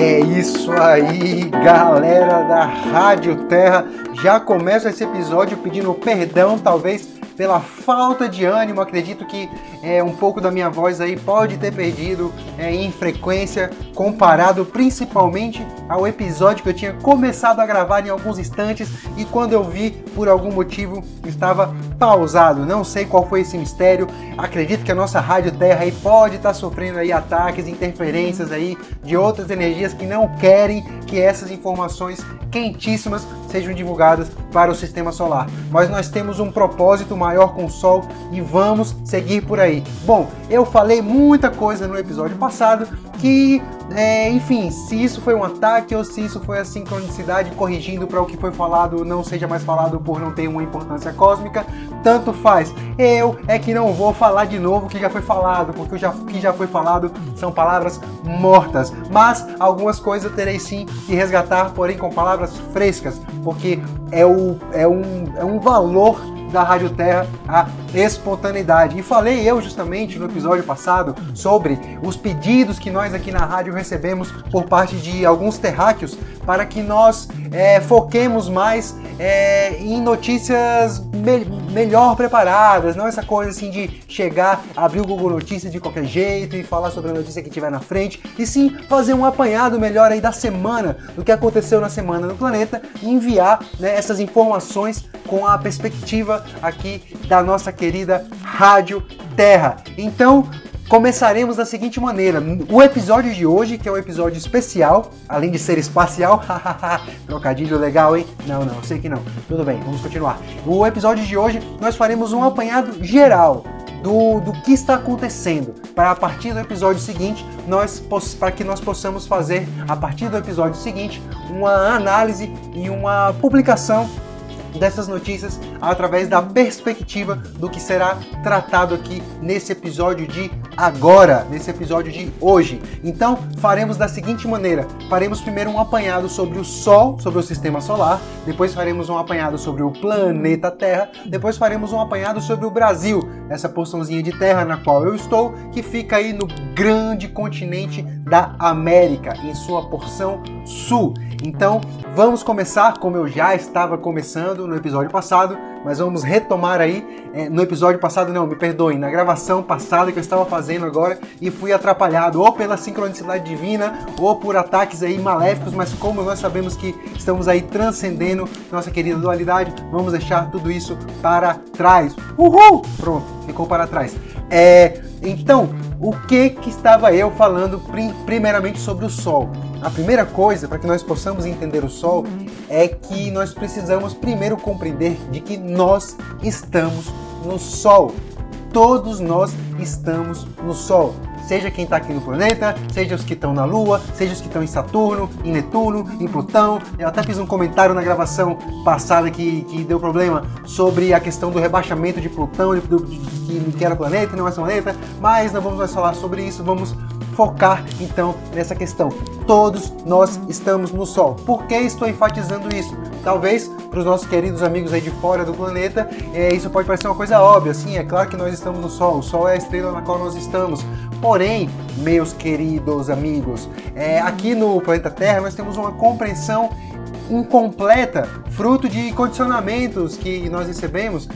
É isso aí, galera da Rádio Terra. Já começa esse episódio pedindo perdão, talvez pela falta de ânimo. Acredito que é, um pouco da minha voz aí pode ter perdido é, em frequência, comparado principalmente ao episódio que eu tinha começado a gravar em alguns instantes e quando eu vi, por algum motivo, estava pausado. Não sei qual foi esse mistério. Acredito que a nossa rádio Terra aí pode estar sofrendo aí ataques, interferências aí de outras energias que não querem que essas informações quentíssimas sejam divulgadas para o sistema solar. Mas nós temos um propósito maior com o Sol e vamos seguir por aí. Bom, eu falei muita coisa no episódio passado que, é, enfim, se isso foi um ataque ou se isso foi a sincronicidade corrigindo para o que foi falado não seja mais falado por não ter uma importância cósmica, tanto faz. Eu é que não vou falar de novo o que já foi falado, porque o que já foi falado são palavras mortas. Mas algumas coisas eu terei sim que resgatar, porém com palavras frescas, porque é, o, é, um, é um valor da Rádio Terra, a espontaneidade. E falei eu justamente no episódio passado sobre os pedidos que nós aqui na rádio recebemos por parte de alguns terráqueos para que nós é, foquemos mais é, em notícias me melhor preparadas, não essa coisa assim de chegar, abrir o Google Notícias de qualquer jeito e falar sobre a notícia que tiver na frente, e sim fazer um apanhado melhor aí da semana, do que aconteceu na semana no planeta e enviar né, essas informações com a perspectiva aqui da nossa querida Rádio Terra. Então, começaremos da seguinte maneira: o episódio de hoje, que é um episódio especial, além de ser espacial, trocadilho legal, hein? Não, não, sei que não. Tudo bem, vamos continuar. O episódio de hoje nós faremos um apanhado geral do, do que está acontecendo, para a partir do episódio seguinte, nós para que nós possamos fazer a partir do episódio seguinte uma análise e uma publicação dessas notícias através da perspectiva do que será tratado aqui nesse episódio de agora, nesse episódio de hoje. Então, faremos da seguinte maneira: faremos primeiro um apanhado sobre o Sol, sobre o sistema solar, depois faremos um apanhado sobre o planeta Terra, depois faremos um apanhado sobre o Brasil, essa porçãozinha de terra na qual eu estou, que fica aí no grande continente da América, em sua porção sul. Então, vamos começar como eu já estava começando no episódio passado, mas vamos retomar aí é, no episódio passado, não, me perdoem, na gravação passada que eu estava fazendo agora e fui atrapalhado ou pela sincronicidade divina ou por ataques aí maléficos, mas como nós sabemos que estamos aí transcendendo nossa querida dualidade, vamos deixar tudo isso para trás. Uhul! Pronto, ficou para trás. É, então, o que que estava eu falando primeiramente sobre o Sol? A primeira coisa para que nós possamos entender o Sol é que nós precisamos primeiro compreender de que nós estamos no Sol. Todos nós estamos no Sol. Seja quem está aqui no planeta, seja os que estão na Lua, seja os que estão em Saturno, em Netuno, em Plutão. Eu até fiz um comentário na gravação passada que, que deu problema sobre a questão do rebaixamento de Plutão, de, de, de, que era planeta e não é planeta, mas não vamos mais falar sobre isso, vamos focar então nessa questão. Todos nós estamos no Sol. Por que estou enfatizando isso? Talvez para os nossos queridos amigos aí de fora do planeta, é, isso pode parecer uma coisa óbvia. Sim, é claro que nós estamos no Sol. O Sol é a estrela na qual nós estamos. Porém, meus queridos amigos, é, aqui no planeta Terra nós temos uma compreensão incompleta, fruto de condicionamentos que nós recebemos,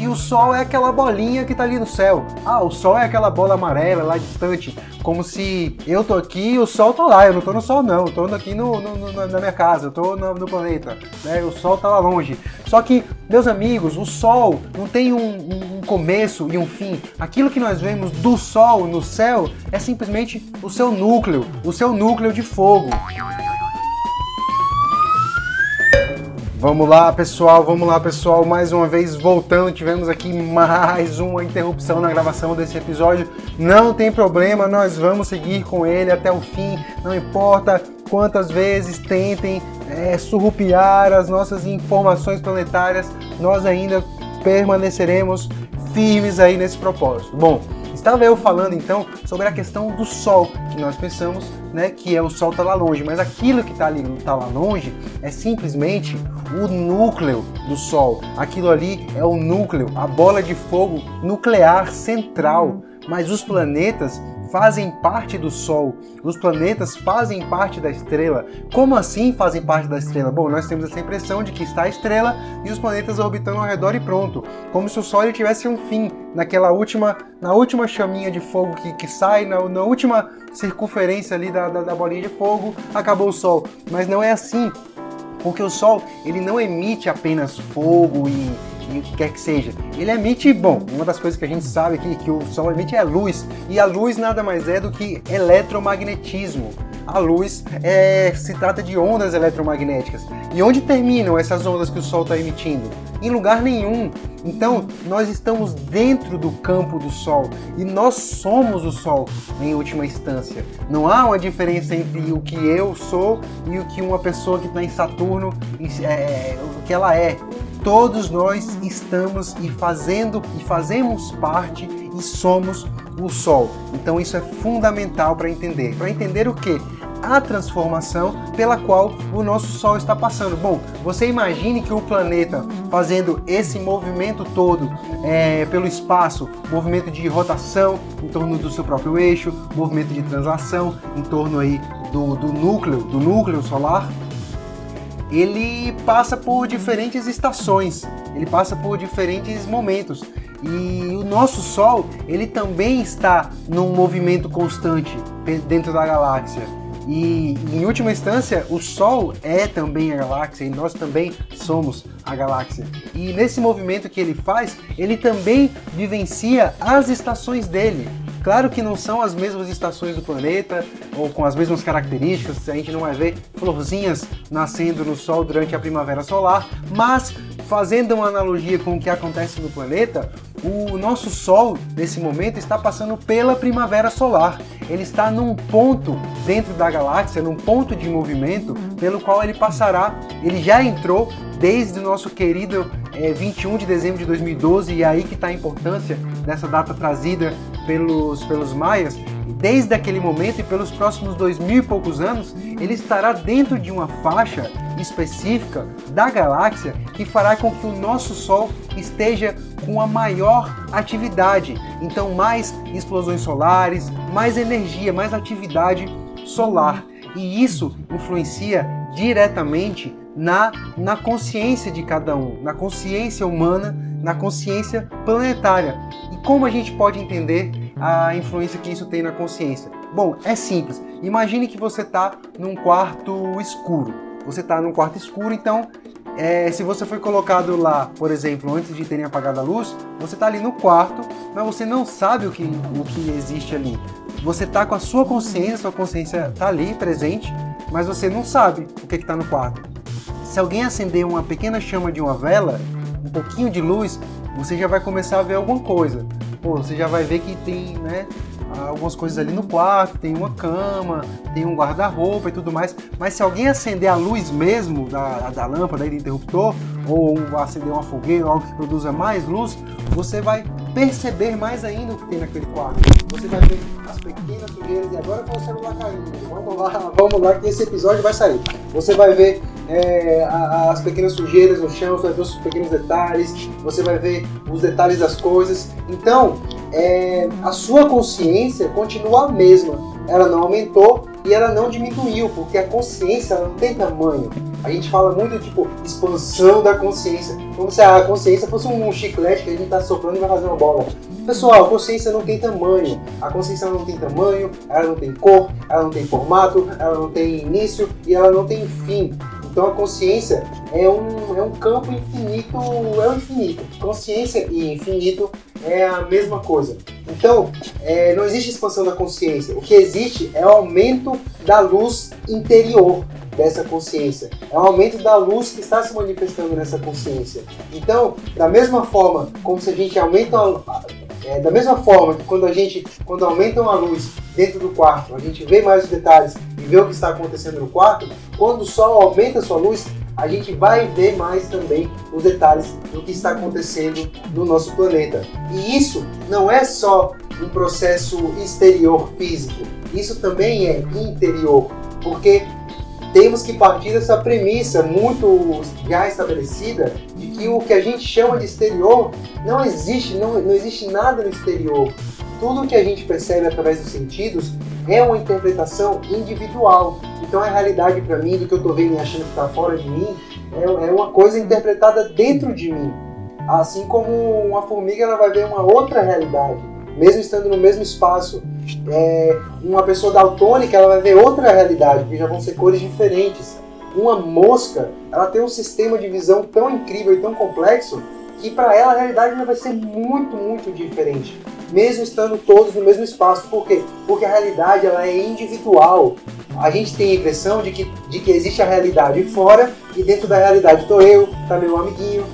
que o Sol é aquela bolinha que está ali no céu. Ah, o Sol é aquela bola amarela lá distante, como se eu tô aqui e o Sol tá lá. Eu não tô no Sol não, eu tô aqui no, no, no na minha casa, eu tô no, no planeta. Né? O Sol tá lá longe. Só que, meus amigos, o Sol não tem um, um começo e um fim. Aquilo que nós vemos do Sol no céu é simplesmente o seu núcleo, o seu núcleo de fogo. Vamos lá, pessoal, vamos lá, pessoal. Mais uma vez voltando, tivemos aqui mais uma interrupção na gravação desse episódio. Não tem problema, nós vamos seguir com ele até o fim. Não importa quantas vezes tentem é, surrupiar as nossas informações planetárias, nós ainda permaneceremos firmes aí nesse propósito. Bom, Estava eu falando então sobre a questão do Sol, que nós pensamos né, que é o Sol está lá longe, mas aquilo que está ali tá lá longe é simplesmente o núcleo do Sol. Aquilo ali é o núcleo, a bola de fogo nuclear central mas os planetas fazem parte do Sol, os planetas fazem parte da estrela. Como assim fazem parte da estrela? Bom, nós temos essa impressão de que está a estrela e os planetas orbitando ao redor e pronto, como se o Sol tivesse um fim naquela última, na última chaminha de fogo que, que sai, na, na última circunferência ali da, da, da bolinha de fogo, acabou o Sol. Mas não é assim, porque o Sol ele não emite apenas fogo e o que quer que seja. Ele emite, bom, uma das coisas que a gente sabe aqui que o Sol emite é luz, e a luz nada mais é do que eletromagnetismo. A luz é, se trata de ondas eletromagnéticas. E onde terminam essas ondas que o Sol está emitindo? Em lugar nenhum. Então, nós estamos dentro do campo do Sol e nós somos o Sol em última instância. Não há uma diferença entre o que eu sou e o que uma pessoa que está em Saturno, é, o que ela é todos nós estamos e fazendo e fazemos parte e somos o Sol. Então isso é fundamental para entender. Para entender o que? A transformação pela qual o nosso Sol está passando. Bom, você imagine que o planeta fazendo esse movimento todo é, pelo espaço, movimento de rotação em torno do seu próprio eixo, movimento de translação em torno aí do, do núcleo, do núcleo solar, ele passa por diferentes estações, ele passa por diferentes momentos. E o nosso Sol, ele também está num movimento constante dentro da galáxia. E em última instância, o Sol é também a galáxia e nós também somos a galáxia. E nesse movimento que ele faz, ele também vivencia as estações dele. Claro que não são as mesmas estações do planeta ou com as mesmas características, a gente não vai ver florzinhas nascendo no Sol durante a primavera solar, mas fazendo uma analogia com o que acontece no planeta, o nosso Sol, nesse momento, está passando pela primavera solar. Ele está num ponto dentro da galáxia, num ponto de movimento, pelo qual ele passará, ele já entrou desde o nosso querido é, 21 de dezembro de 2012, e é aí que está a importância dessa data trazida pelos, pelos maias, desde aquele momento e pelos próximos dois mil e poucos anos, ele estará dentro de uma faixa específica da galáxia que fará com que o nosso Sol esteja com a maior atividade. Então, mais explosões solares, mais energia, mais atividade solar. E isso influencia diretamente na, na consciência de cada um, na consciência humana, na consciência planetária. E como a gente pode entender a influência que isso tem na consciência? Bom, é simples. Imagine que você está num quarto escuro. Você está num quarto escuro, então é, se você foi colocado lá, por exemplo, antes de terem apagado a luz, você está ali no quarto, mas você não sabe o que, o que existe ali. Você está com a sua consciência, sua consciência está ali presente, mas você não sabe o que está no quarto. Se alguém acender uma pequena chama de uma vela, um pouquinho de luz, você já vai começar a ver alguma coisa pô, você já vai ver que tem, né, algumas coisas ali no quarto, tem uma cama, tem um guarda-roupa e tudo mais. Mas se alguém acender a luz mesmo da, da lâmpada, do interruptor, ou acender uma fogueira, algo que produza mais luz, você vai perceber mais ainda o que tem naquele quarto. Você vai ver as pequenas sujeiras, e agora com o celular caindo. Vamos lá, vamos lá que esse episódio vai sair. Você vai ver é, as pequenas sujeiras no chão, você vai ver os pequenos detalhes, você vai ver os detalhes das coisas. Então, é, a sua consciência continua a mesma. Ela não aumentou e ela não diminuiu, porque a consciência não tem tamanho. A gente fala muito tipo expansão da consciência, como se a consciência fosse um chiclete que a gente está soprando e vai fazer uma bola. Pessoal, a consciência não tem tamanho. A consciência não tem tamanho, ela não tem cor, ela não tem formato, ela não tem início e ela não tem fim. Então a consciência é um, é um campo infinito, é o infinito. Consciência e infinito é a mesma coisa. Então, é, não existe expansão da consciência. O que existe é o aumento da luz interior dessa consciência. É o aumento da luz que está se manifestando nessa consciência. Então, da mesma forma como se a gente aumenta a, é, da mesma forma que quando a gente quando aumentam a luz dentro do quarto, a gente vê mais os detalhes e vê o que está acontecendo no quarto, quando o sol aumenta a sua luz, a gente vai ver mais também os detalhes do que está acontecendo no nosso planeta. E isso não é só um processo exterior físico, isso também é interior, porque temos que partir dessa premissa muito já estabelecida que o que a gente chama de exterior não existe, não, não existe nada no exterior. tudo que a gente percebe através dos sentidos é uma interpretação individual. Então a realidade para mim, do que eu estou vendo e achando que está fora de mim, é, é uma coisa interpretada dentro de mim. Assim como uma formiga ela vai ver uma outra realidade, mesmo estando no mesmo espaço. É, uma pessoa daltônica ela vai ver outra realidade, porque já vão ser cores diferentes. Uma mosca ela tem um sistema de visão tão incrível e tão complexo que para ela a realidade vai ser muito, muito diferente, mesmo estando todos no mesmo espaço. Por quê? Porque a realidade ela é individual. A gente tem a impressão de que, de que existe a realidade fora e dentro da realidade estou eu, tá meu amiguinho,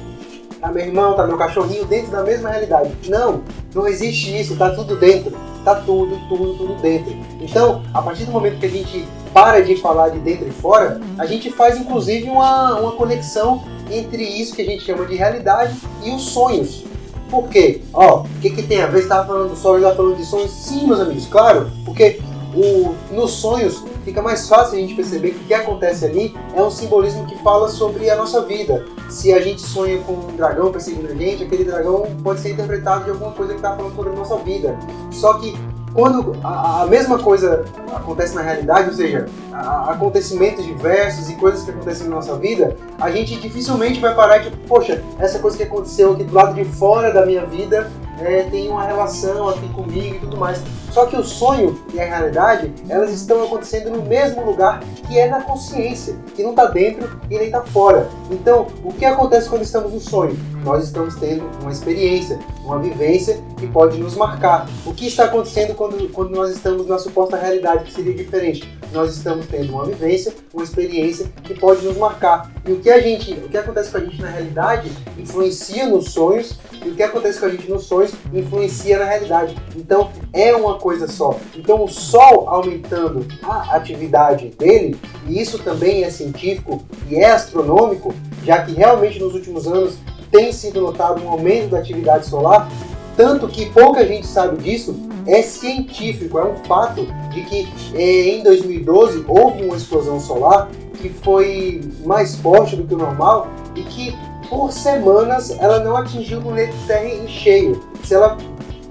tá meu irmão, tá meu cachorrinho dentro da mesma realidade. Não, não existe isso, tá tudo dentro. Tá tudo, tudo, tudo dentro. Então, a partir do momento que a gente para de falar de dentro e fora, a gente faz inclusive uma, uma conexão entre isso que a gente chama de realidade e os sonhos. Por quê? Ó, o que, que tem a ver? Você estava falando do sonho, estava falando de sonhos? Sim, meus amigos, claro, porque o, nos sonhos fica mais fácil a gente perceber que o que acontece ali é um simbolismo que fala sobre a nossa vida. Se a gente sonha com um dragão perseguindo a gente, aquele dragão pode ser interpretado de alguma coisa que está falando sobre a nossa vida. Só que quando a, a, mesma coisa acontece na realidade, ou seja, a, acontecimentos diversos e coisas que acontecem na nossa vida, a gente dificilmente vai parar de, poxa, essa coisa que aconteceu aqui do lado de fora da minha vida é, tem uma relação aqui comigo e tudo mais. Só que o sonho e a realidade, elas estão acontecendo no mesmo lugar que é na consciência, que não está dentro e nem está fora. Então, o que acontece quando estamos no sonho? Nós estamos tendo uma experiência, uma vivência que pode nos marcar. O que está acontecendo quando, quando nós estamos na suposta realidade, que seria diferente? Nós estamos tendo uma vivência, uma experiência que pode nos marcar. E o que a gente, o que acontece com a gente na realidade influencia nos sonhos e o que acontece com a gente nos sonhos influencia na realidade. Então é uma coisa só. Então o Sol aumentando a atividade dele, e isso também é científico e é astronômico, já que realmente nos últimos anos tem sido notado um aumento da atividade solar, tanto que pouca gente sabe disso, é científico, é um fato de que eh, em 2012 houve uma explosão solar que foi mais forte do que o normal e que por semanas ela não atingiu o planeta Terra em cheio. Se ela,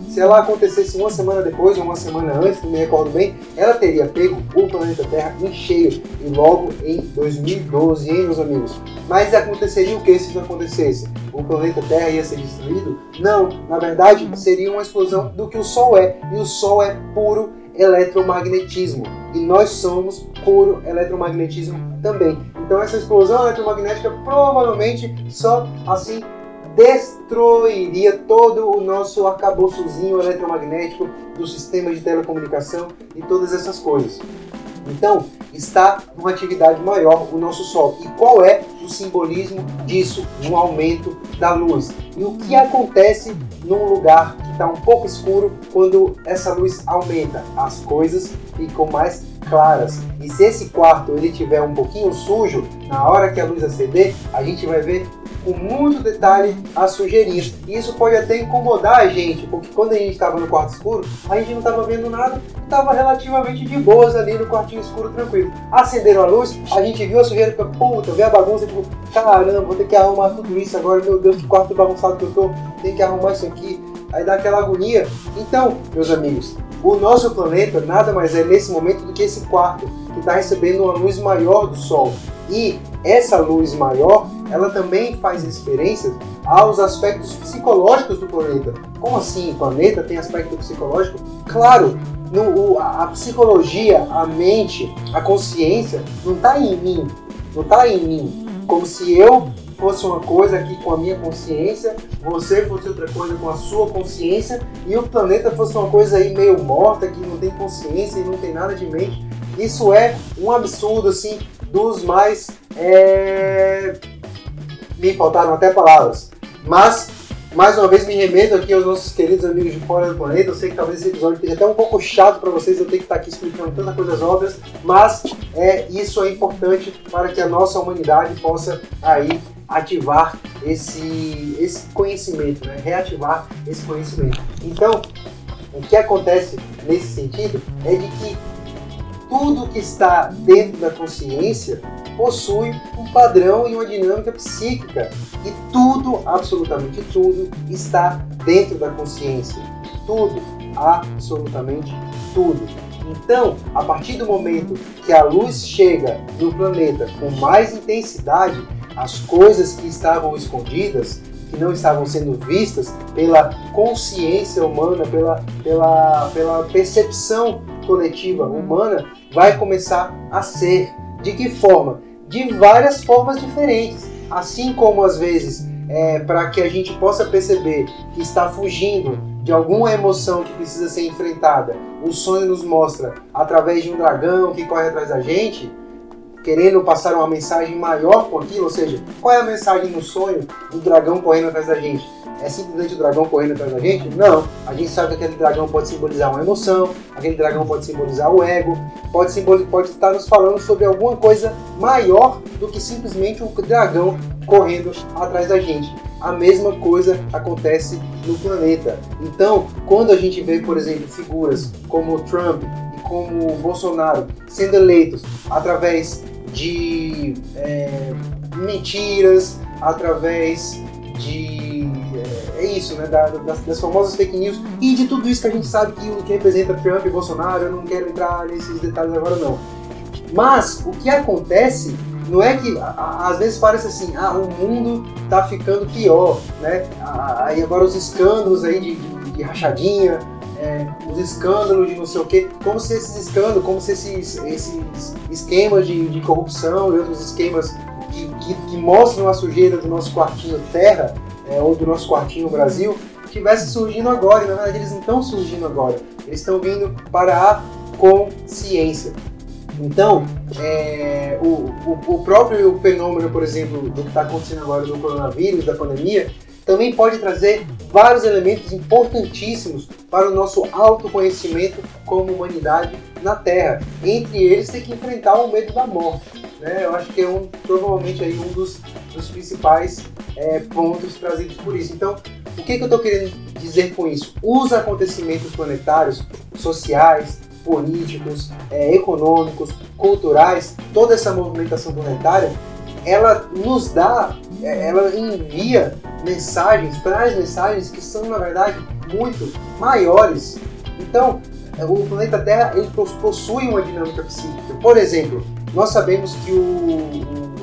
se ela acontecesse uma semana depois ou uma semana antes, não me recordo bem, ela teria pego o planeta Terra em cheio e logo em 2012, hein, meus amigos? Mas aconteceria o que se isso acontecesse? O planeta Terra ia ser destruído? Não, na verdade seria uma explosão do que o Sol é, e o Sol é puro eletromagnetismo. E nós somos puro eletromagnetismo também. Então essa explosão eletromagnética provavelmente só assim destruiria todo o nosso arcabouçozinho eletromagnético do sistema de telecomunicação e todas essas coisas. Então, está numa atividade maior o nosso Sol. E qual é o simbolismo disso? Um aumento da luz. E o que acontece num lugar que está um pouco escuro quando essa luz aumenta? As coisas ficam mais claras. E se esse quarto ele tiver um pouquinho sujo, na hora que a luz acender, a gente vai ver com muito detalhe as sujeirinhas. E isso pode até incomodar a gente, porque quando a gente estava no quarto escuro, a gente não estava vendo nada, estava relativamente de boas ali no quartinho escuro, tranquilo. Acenderam a luz, a gente viu a sujeira, fica, puta, vê a bagunça, tipo, caramba, vou ter que arrumar tudo isso agora, meu Deus, que quarto bagunçado que eu tô, tem que arrumar isso aqui. Aí dá aquela agonia. Então, meus amigos, o nosso planeta nada mais é nesse momento do que esse quarto que está recebendo uma luz maior do Sol. E essa luz maior ela também faz referência aos aspectos psicológicos do planeta. Como assim? O planeta tem aspecto psicológico? Claro, no, a psicologia, a mente, a consciência não está em mim, não está em mim. Como se eu fosse uma coisa aqui com a minha consciência, você fosse outra coisa com a sua consciência e o planeta fosse uma coisa aí meio morta que não tem consciência e não tem nada de mente. Isso é um absurdo assim dos mais é, me faltaram até palavras. Mas, mais uma vez, me remeto aqui aos nossos queridos amigos de fora do planeta. Eu sei que talvez esse episódio esteja até um pouco chato para vocês, eu tenho que estar aqui explicando tantas coisas óbvias, mas é, isso é importante para que a nossa humanidade possa aí ativar esse, esse conhecimento, né? reativar esse conhecimento. Então, o que acontece nesse sentido é de que tudo que está dentro da consciência possui um padrão e uma dinâmica psíquica. E tudo, absolutamente tudo, está dentro da consciência. Tudo. absolutamente tudo. Então, a partir do momento que a luz chega no planeta com mais intensidade, as coisas que estavam escondidas, que não estavam sendo vistas pela consciência humana, pela, pela, pela percepção coletiva humana, vai começar a ser. De que forma? De várias formas diferentes. Assim como às vezes, é, para que a gente possa perceber que está fugindo de alguma emoção que precisa ser enfrentada, o sonho nos mostra através de um dragão que corre atrás da gente, querendo passar uma mensagem maior com aquilo, ou seja, qual é a mensagem no sonho do dragão correndo atrás da gente? É simplesmente o dragão correndo atrás da gente? Não. A gente sabe que aquele dragão pode simbolizar uma emoção, aquele dragão pode simbolizar o ego, pode, simbolizar, pode estar nos falando sobre alguma coisa maior do que simplesmente o dragão correndo atrás da gente. A mesma coisa acontece no planeta. Então, quando a gente vê, por exemplo, figuras como Trump e como Bolsonaro sendo eleitos através de é, mentiras, através de. É, isso, né? Da, das, das, famosas fake news e de tudo isso que a gente sabe que, que representa Trump e Bolsonaro. Eu não quero entrar nesses detalhes agora, não. Mas o que acontece não é que às vezes parece assim, ah, o mundo tá ficando pior, né? Aí agora os escândalos aí de, de, de rachadinha, é, os escândalos de não sei o quê, como se esses escândalos, como se esses, esses esquemas de, de corrupção e outros esquemas que, que, que, mostram a sujeira do nosso quartinho terra, é, ou do nosso quartinho Brasil, estivessem surgindo agora, e na verdade eles não estão surgindo agora, eles estão vindo para a consciência. Então, é, o, o, o, próprio fenômeno, por exemplo, do que está acontecendo agora do coronavírus, da pandemia, também pode trazer vários elementos importantíssimos para o nosso autoconhecimento como humanidade na Terra. Entre eles, tem que enfrentar o medo da morte. Né? Eu acho que é um, provavelmente aí um dos, dos principais é, pontos trazidos por isso. Então, o que, que eu estou querendo dizer com isso? Os acontecimentos planetários, sociais, políticos, é, econômicos, culturais, toda essa movimentação planetária, ela nos dá, é, ela envia mensagens, traz mensagens que são, na verdade, muito maiores. Então, o planeta Terra ele possui uma dinâmica psíquica. Por exemplo, nós sabemos que o,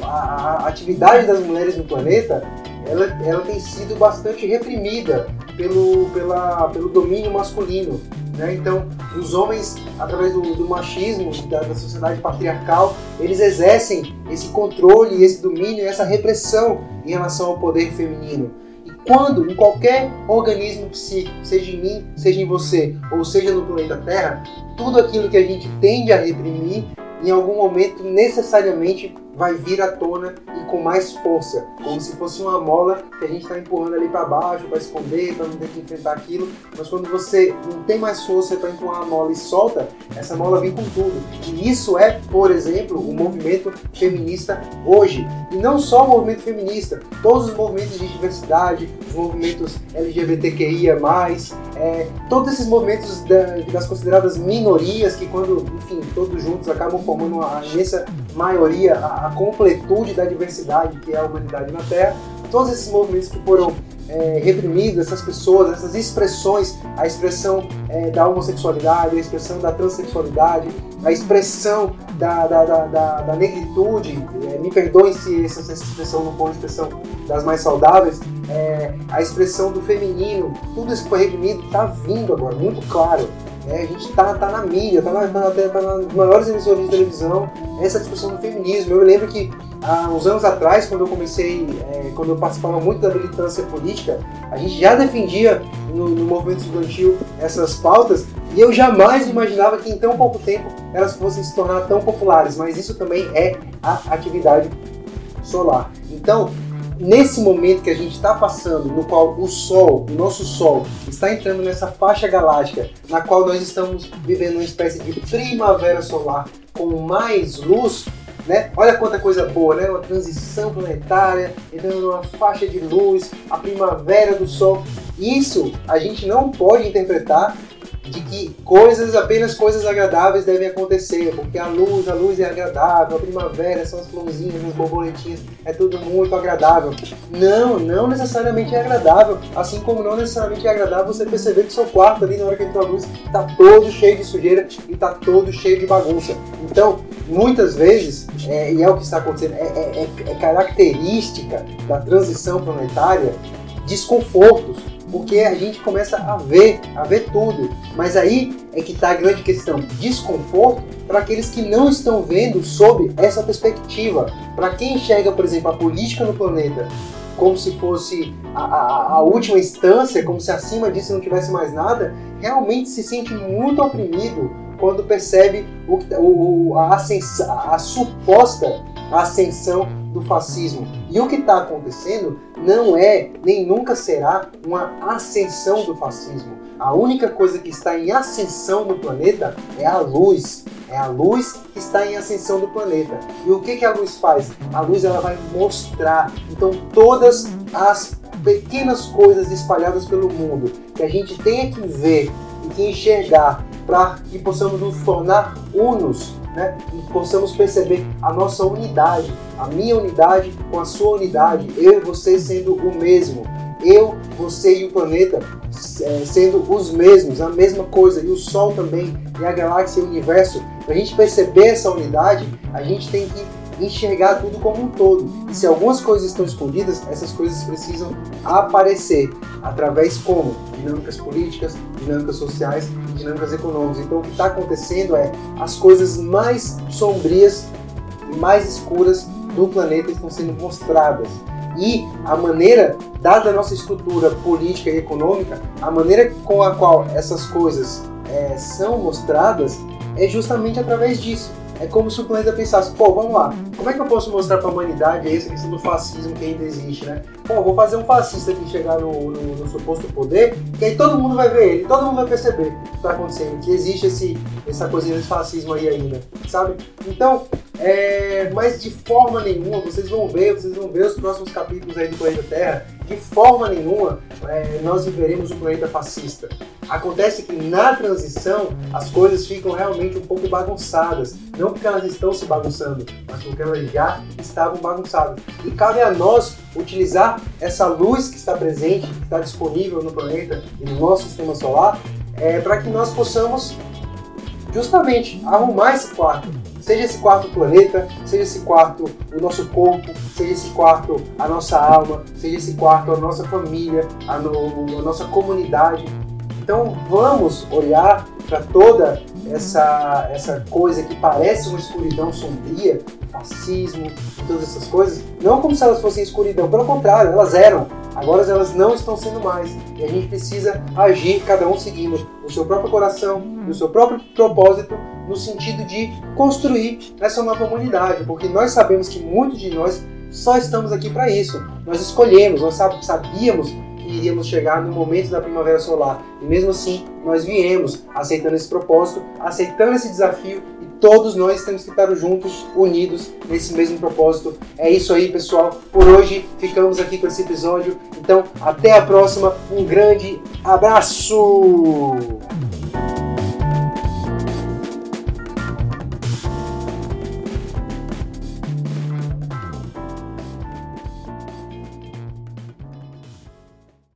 a, a atividade das mulheres no planeta ela, ela tem sido bastante reprimida pelo, pela, pelo domínio masculino. Né? Então, os homens, através do, do machismo, da, da, sociedade patriarcal, eles exercem esse controle, esse domínio, essa repressão em relação ao poder feminino. E quando, em qualquer organismo psíquico, seja em mim, seja em você, ou seja no planeta Terra, tudo aquilo que a gente tende a reprimir, em algum momento necessariamente vai vir à tona e com mais força, como se fosse uma mola que a gente está empurrando ali para baixo para esconder, para não ter que enfrentar aquilo. Mas quando você não tem mais força para empurrar a mola e solta, essa mola vem com tudo. E isso é, por exemplo, o movimento feminista hoje. E não só o movimento feminista, todos os movimentos de diversidade, os movimentos LGBTQIA, é, todos esses movimentos da, das consideradas minorias que, quando, enfim, todos juntos acabam formando uma imensa maioria, a, a completude da diversidade que é a humanidade na Terra, todos esses movimentos que foram é, reprimidos, essas pessoas, essas expressões, a expressão é, da homossexualidade, a expressão da transexualidade, a expressão da, da, da, da, da negritude, é, me perdoem se essa, essa expressão não for uma expressão das mais saudáveis, é, a expressão do feminino, tudo isso que foi reprimido está vindo agora, muito claro. É, a gente está tá na mídia, está na, tá, tá nas maiores emissoras de televisão, essa discussão do feminismo. Eu lembro que há uns anos atrás, quando eu comecei, é, quando eu participava muito da militância política, a gente já defendia no, no, movimento estudantil essas pautas e eu jamais imaginava que em tão pouco tempo elas fossem se tornar tão populares, mas isso também é a atividade solar. Então, nesse momento que a gente está passando, no qual o Sol, o nosso Sol, está entrando nessa faixa galáctica, na qual nós estamos vivendo uma espécie de primavera solar com mais luz, né? Olha quanta coisa boa, né? Uma transição planetária, entrando numa faixa de luz, a primavera do Sol. Isso a gente não pode interpretar de que coisas, apenas coisas agradáveis devem acontecer, porque a luz, a luz é agradável, a primavera são as florzinhas, as borboletinhas, é tudo muito agradável. Não, não necessariamente é agradável, assim como não necessariamente é agradável você perceber que seu quarto ali na hora que entra a luz está todo cheio de sujeira e está todo cheio de bagunça. Então, muitas vezes, é, e é o que está acontecendo, é, é, é, é característica da transição planetária desconfortos, porque a gente começa a ver, a ver tudo. Mas aí é que está a grande questão: desconforto para aqueles que não estão vendo sob essa perspectiva. Para quem enxerga, por exemplo, a política no planeta como se fosse a, a, a, última instância, como se acima disso não tivesse mais nada, realmente se sente muito oprimido quando percebe o, o, a, a, a suposta ascensão do fascismo. E o que está acontecendo não é, nem nunca será, uma ascensão do fascismo. A única coisa que está em ascensão no planeta é a luz. É a luz que está em ascensão do planeta. E o que, que a luz faz? A luz ela vai mostrar. Então todas as pequenas coisas espalhadas pelo mundo que a gente tem que ver e que enxergar para que possamos nos tornar unos né, e possamos perceber a nossa unidade, a minha unidade com a sua unidade, eu e você sendo o mesmo, eu, você e o planeta é, sendo os mesmos, a mesma coisa, e o Sol também, e a galáxia e o universo. Para a gente perceber essa unidade, a gente tem que enxergar tudo como um todo. E se algumas coisas estão escondidas, essas coisas precisam aparecer através como dinâmicas políticas, dinâmicas sociais dinâmicas econômicas. Então o que está acontecendo é as coisas mais sombrias e mais escuras do planeta estão sendo mostradas. E a maneira, dada a nossa estrutura política e econômica, a maneira com a qual essas coisas é, são mostradas é justamente através disso. É como se o planeta pensasse, pô, vamos lá, como é que eu posso mostrar para a humanidade essa questão do fascismo que ainda existe, né? Pô, vou fazer um fascista aqui chegar no, no, no suposto poder, que aí todo mundo vai ver ele, todo mundo vai perceber o que está acontecendo, que existe esse, essa coisinha de fascismo aí ainda, sabe? Então, é, mas de forma nenhuma, vocês vão ver, vocês vão ver os próximos capítulos aí do Planeta Terra, de forma nenhuma é, nós viveremos um planeta fascista. Acontece que na transição as coisas ficam realmente um pouco bagunçadas. Não porque elas estão se bagunçando, mas porque elas já estavam bagunçadas. E cabe a nós utilizar essa luz que está presente, que está disponível no planeta e no nosso sistema solar, é, para que nós possamos justamente arrumar esse quarto Seja esse quarto planeta, seja esse quarto o nosso corpo, seja esse quarto a nossa alma, seja esse quarto a nossa família, a, no, a nossa comunidade. Então vamos olhar para toda essa, essa coisa que parece uma escuridão sombria, fascismo todas essas coisas, não como se elas fossem escuridão, pelo contrário, elas eram. Agora elas não estão sendo mais. E a gente precisa agir, cada um seguindo o seu próprio coração, o seu próprio propósito, no sentido de construir essa nova humanidade, porque nós sabemos que muitos de nós só estamos aqui para isso. Nós escolhemos, nós sabíamos iríamos chegar no momento da primavera solar, e mesmo assim nós viemos aceitando esse propósito, aceitando esse desafio e todos nós temos que estar juntos, unidos nesse mesmo propósito. É isso aí, pessoal. Por hoje ficamos aqui com esse episódio. Então, até a próxima. Um grande abraço!